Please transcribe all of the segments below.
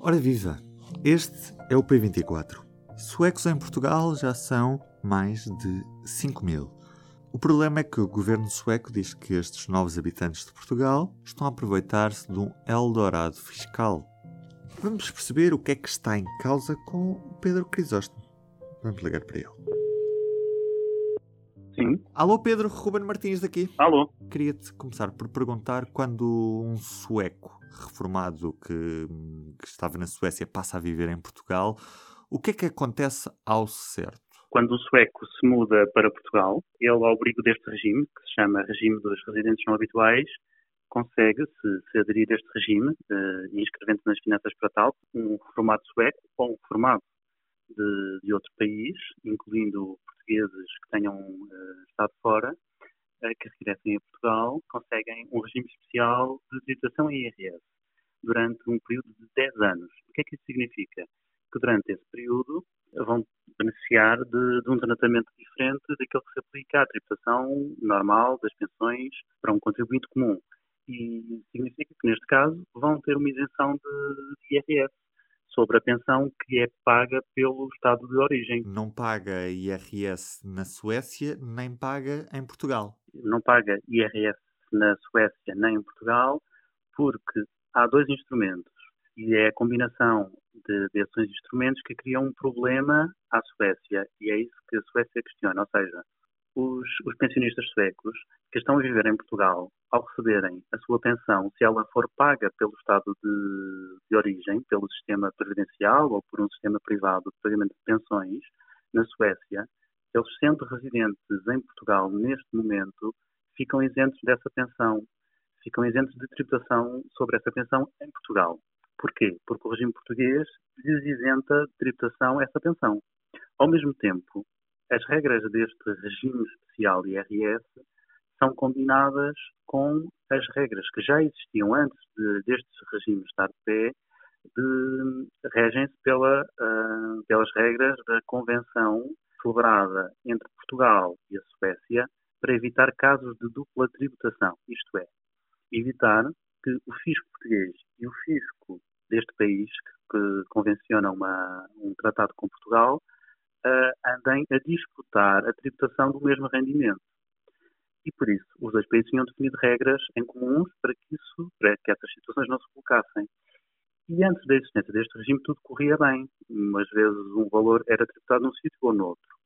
Ora viva! Este é o P24. Suecos em Portugal já são mais de 5 mil. O problema é que o governo sueco diz que estes novos habitantes de Portugal estão a aproveitar-se de um Eldorado fiscal. Vamos perceber o que é que está em causa com o Pedro Crisóstomo. Vamos ligar para ele. Sim. Alô Pedro, Ruben Martins daqui. Alô? Queria-te começar por perguntar quando um sueco reformado que, que estava na Suécia passa a viver em Portugal, o que é que acontece ao certo? Quando o sueco se muda para Portugal, ele, ao abrigo deste regime, que se chama Regime dos Residentes Não Habituais, consegue, se, se aderir a este regime, uh, inscrevendo nas finanças para tal, um reformado sueco ou um reformado de, de outro país, incluindo portugueses que tenham uh, estado fora, uh, que regressem a Portugal, conseguem um regime especial de tributação em IRS durante um período de 10 anos. O que é que isso significa? Que durante esse período vão beneficiar de, de, um tratamento diferente daquele que se aplica à tributação normal das pensões para um contribuinte comum. E significa que, neste caso, vão ter uma isenção de, de IRS sobre a pensão que é paga pelo Estado de origem. Não paga IRS na Suécia, nem paga em Portugal. Não paga IRS na Suécia nem em Portugal, porque há dois instrumentos e é a combinação de, desses instrumentos que cria um problema à Suécia e é isso que a Suécia questiona, ou seja, os, os, pensionistas suecos que estão a viver em Portugal, ao receberem a sua pensão, se ela for paga pelo Estado de, de origem, pelo sistema previdencial ou por um sistema privado de pagamento de pensões, na Suécia, eles sendo residentes em Portugal neste momento, ficam isentos dessa pensão, ficam isentos de tributação sobre essa pensão em Portugal. Porquê? Porque o regime português lhes isenta de tributação essa pensão. Ao mesmo tempo, as regras deste regime especial IRS são combinadas com as regras que já existiam antes de, deste regime estar de pé, regem-se pela, uh, pelas regras da Convenção celebrada entre Portugal e a Suécia para evitar casos de dupla tributação, isto é, evitar que o fisco português e o fisco deste país, que, que convenciona uma, um tratado com Portugal, andem a disputar a tributação do mesmo rendimento. E por isso, os dois países tinham definido regras em comuns para que, isso, para que essas situações não se colocassem. E antes da existência deste regime, tudo corria bem. Umas vezes um valor era tributado num sítio ou noutro.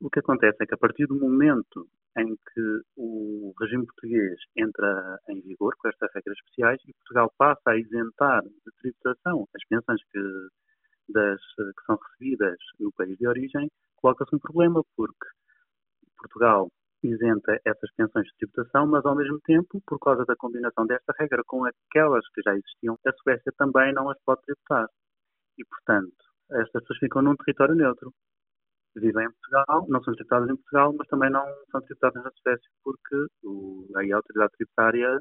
O que acontece é que a partir do momento em que o regime português entra em vigor com estas regras especiais e Portugal passa a isentar de tributação as pensões que das, que são recebidas no país de origem, coloca-se um problema, porque Portugal isenta essas pensões de tributação, mas ao mesmo tempo, por causa da combinação desta regra com aquelas que já existiam, a Suécia também não as pode tributar. E, portanto, estas pessoas ficam num território neutro. Vivem em Portugal, não são tributadas em Portugal, mas também não são tributadas na Suécia, porque o, a autoridade tributária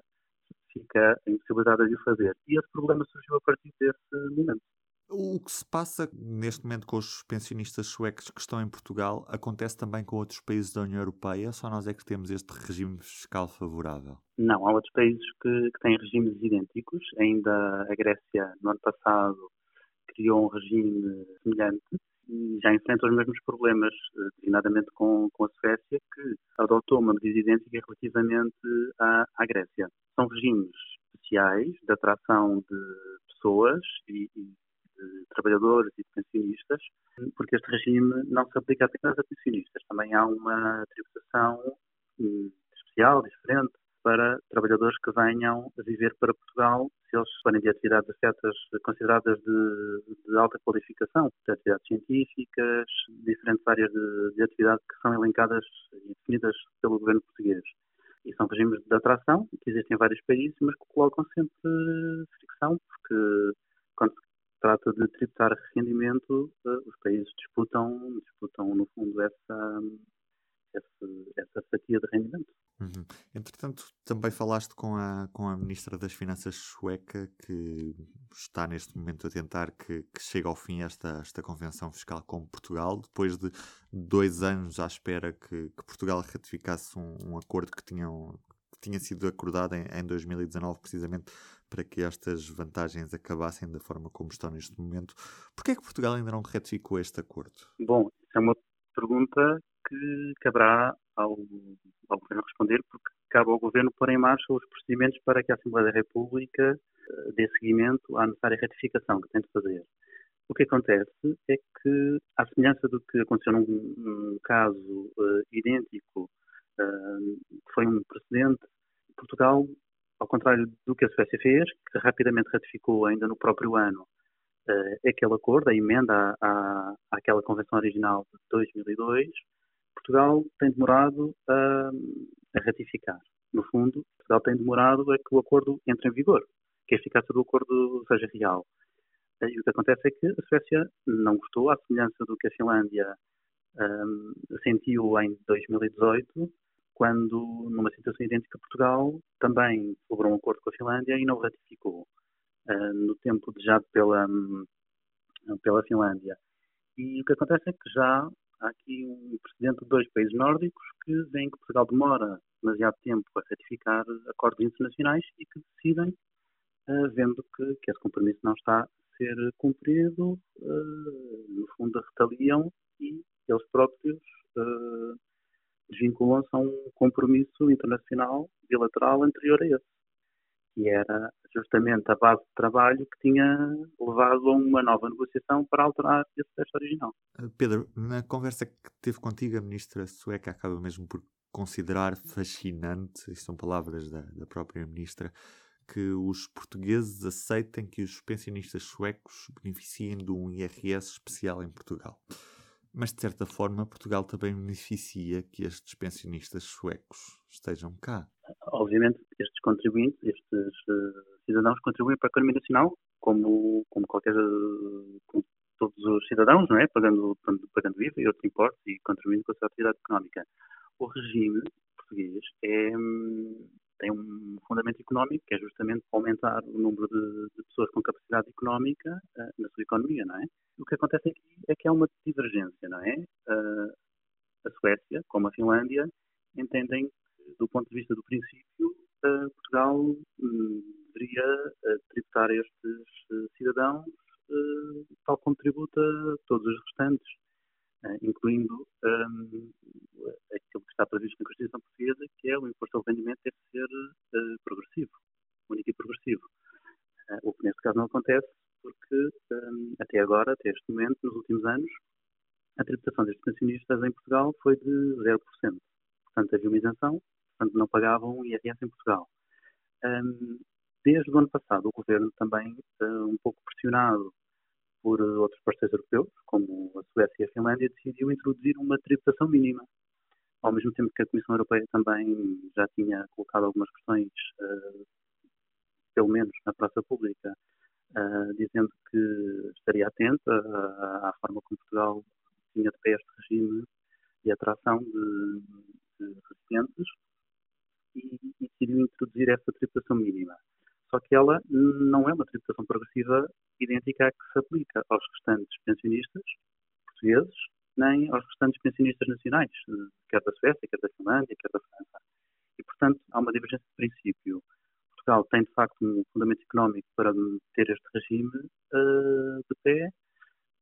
fica em possibilidade de o fazer. E esse problema surgiu a partir desse momento. O que se passa neste momento com os pensionistas suecos que estão em Portugal acontece também com outros países da União Europeia? Só nós é que temos este regime fiscal favorável? Não, há outros países que, que têm regimes idênticos. Ainda a Grécia, no ano passado, criou um regime semelhante e já enfrenta os mesmos problemas, eh, designadamente com, com a Suécia, que adotou uma medida idêntica relativamente à, à Grécia. São regimes especiais de atração de pessoas e, e trabalhadores e pensionistas, porque este regime não se aplica apenas a pensionistas, também há uma tributação hum, especial, diferente, para trabalhadores que venham a viver para Portugal, se eles forem de atividades afetas consideradas de, de, alta qualificação, de atividades científicas, diferentes áreas de, de atividade que são elencadas e definidas pelo governo português. E são regimes de atração que existem em vários países, mas que colocam sempre fricção, porque trata de tributar rendimento, eh, os países disputam, disputam no fundo essa, essa, essa fatia de rendimento. Uhum. Entretanto, também falaste com a, com a Ministra das Finanças sueca que está neste momento a tentar que, que chegue ao fim esta, esta convenção fiscal com Portugal, depois de dois anos à espera que, que Portugal ratificasse um, um acordo que tinham tinha sido acordada em, em 2019 precisamente para que estas vantagens acabassem da forma como estão neste momento. Por que é que Portugal ainda não retificou este acordo? Bom, é uma pergunta que caberá ao, ao Governo responder, porque cabe ao Governo pôr em marcha os procedimentos para que a Assembleia da República uh, dê seguimento à necessária retificação que tem de fazer. O que acontece é que, à semelhança do que aconteceu num, num caso uh, idêntico, uh, que foi um precedente, Portugal, contrário do que a Suécia fez, que rapidamente ratificou ainda no próprio ano uh, aquele acordo, a emenda à, àquela convenção original de 2002, Portugal tem demorado a, a ratificar. No fundo, Portugal tem demorado a que o acordo entre em vigor, que a eficácia do acordo seja real. E o que acontece é que a Suécia não gostou, à semelhança do que a Finlândia um, sentiu em 2018, quando, numa situação idêntica a Portugal, também celebrou um acordo com a Finlândia e não ratificou, uh, no tempo desejado pela, um, pela Finlândia. E o que acontece é que já há aqui um precedente de dois países nórdicos que veem que Portugal demora demasiado tempo a ratificar acordos internacionais e que decidem, uh, vendo que, que esse compromisso não está ser cumprido, uh, no fundo retaliam e eles próprios uh, desvinculam-se a um compromisso internacional bilateral anterior a esse, que era justamente a base de trabalho que tinha levado a uma nova negociação para alterar esse texto original. Eh, Pedro, na conversa que teve contigo, a ministra sueca acaba mesmo por considerar fascinante, isto são palavras da, da própria ministra, que os portugueses aceitem que os pensionistas suecos beneficiem de um IRS especial em Portugal. Mas, de certa forma, Portugal também beneficia que estes pensionistas suecos estejam cá. Obviamente, estes contribuintes, estes uh, cidadãos contribuem para a economia nacional, como, como qualquer, como todos os cidadãos, não é? Pagando, pagando IVA e outros impostos e contribuindo com a sua atividade económica. O regime português é, hum, tem um fundamento económico, que é justamente aumentar o número de, de pessoas com capacidade económica uh, na sua economia, não é? O que acontece aqui é que há uma divergência, não é? Uh, a Suécia, como a Finlândia, entendem que, do ponto de vista do princípio, uh, Portugal um, deveria tributar estes cidadãos tal como tributa todos os restantes, incluindo um, aquilo que está previsto na Constituição Portuguesa, que é o imposto ao rendimento deve ser uh, progressivo, único e progressivo. Uh, o que neste caso não acontece, agora, até este momento, nos últimos anos, a tributação destes pensionistas em Portugal foi de 0%. Portanto, havia uma isenção, portanto, não pagavam IRS em Portugal. Um, desde o ano passado, o governo também, uh, um pouco pressionado por outros parceiros europeus, como a Suécia e a Finlândia, decidiu introduzir uma tributação mínima ao mesmo tempo que a Comissão Europeia também já tinha colocado algumas questões, uh, pelo menos na praça pública, uh, dizendo que estaria atenta à forma como Portugal tinha de pé este regime de atração de, de residentes e, e decidiu introduzir essa tributação mínima. Só que ela não é uma tributação progressiva idêntica à que se aplica aos restantes pensionistas portugueses nem aos restantes pensionistas nacionais, quer da Suécia, quer da Finlândia, quer da França. E, portanto, há uma divergência de princípio. Portugal tem, de facto, um fundamento económico para ter este regime uh, de pé.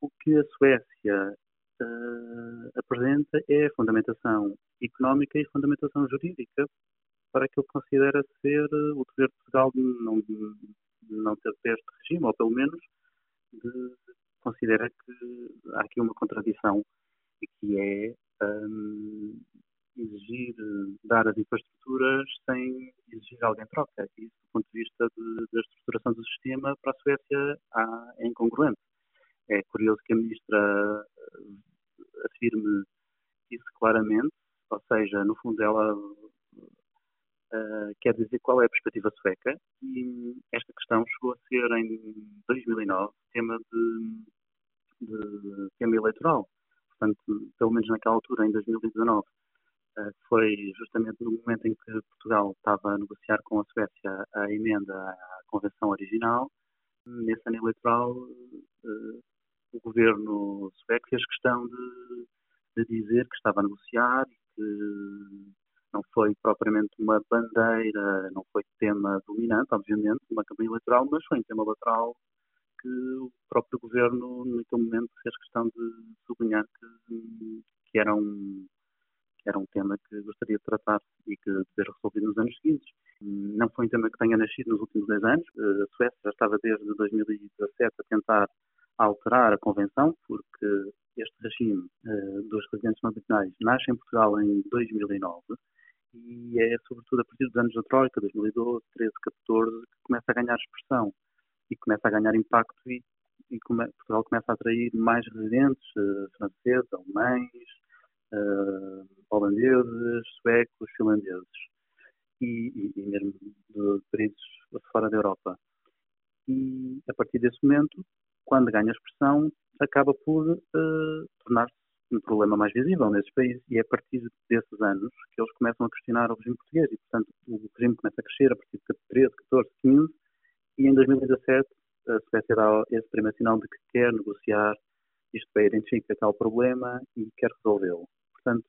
O que a Suécia uh, apresenta é fundamentação económica e fundamentação jurídica para aquilo que considera ser o dever de Portugal de não, de não ter este regime, ou pelo menos de, considera que há aqui uma contradição que é um, exigir dar as infraestruturas sem exigir algo em troca. Isso, do ponto de vista da estruturação do sistema, para a Suécia há, é incongruente. É curioso que a ministra eh, afirme isso claramente, ou seja, no fundo ela uh, quer dizer qual é a perspectiva sueca e esta questão chegou a ser em 2009 tema de, de tema eleitoral portanto, pelo menos naquela altura, em 2019, eh, foi justamente no momento em que Portugal estava a negociar com a Suécia a emenda à Convenção original. Nesse ano eleitoral, eh, o governo sueco fez questão de, de dizer que estava a negociar e que Não foi propriamente uma bandeira, não foi tema dominante, obviamente, numa campanha eleitoral, mas foi um tema lateral que o próprio governo, naquele momento, fez questão de sublinhar que, que, era, um, era um tema que gostaria de tratar e que de ser resolvido nos anos seguintes. Não foi um tema que tenha nascido nos últimos 10 anos. A Suécia já estava desde 2017 a tentar alterar a Convenção, porque este regime uh, dos residentes nacionais nasce em Portugal em 2009 e é sobretudo a partir dos anos da Troika, 2012, 13, 14, que começa a ganhar expressão e começa a ganhar impacto e, e come, Portugal começa a atrair mais residentes uh, franceses, alemães, suecos, finlandeses e, e, e mesmo de países fora da Europa. E a partir desse momento, quando ganha expressão, acaba por uh, tornar-se um problema mais visível nesses países e é a partir desses anos que eles começam a questionar o regime português e, portanto, o regime começa a crescer a partir de 13, 14, 15 e em 2017 a Suécia dá esse primeiro sinal de que quer negociar isto para identificar tal problema e quer resolvê-lo. Portanto,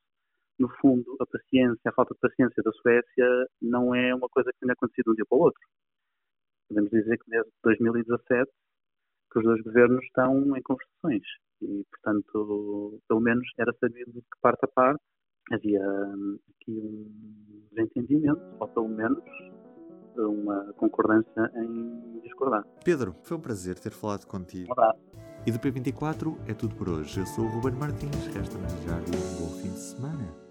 no fundo, a paciência, a falta de paciência da Suécia não é uma coisa que tenha acontecido de um dia para o outro. Podemos dizer que desde 2017 que os dois governos estão em conversações e, portanto, pelo menos era sabido que parte a parte havia hum, aqui um desentendimento, ou pelo menos uma concordância em discordar. Pedro, foi um prazer ter falado contigo. Abraço. E do P24 é tudo por hoje. Eu sou o Ruben Martins, resta-me desejar um bom fim de semana.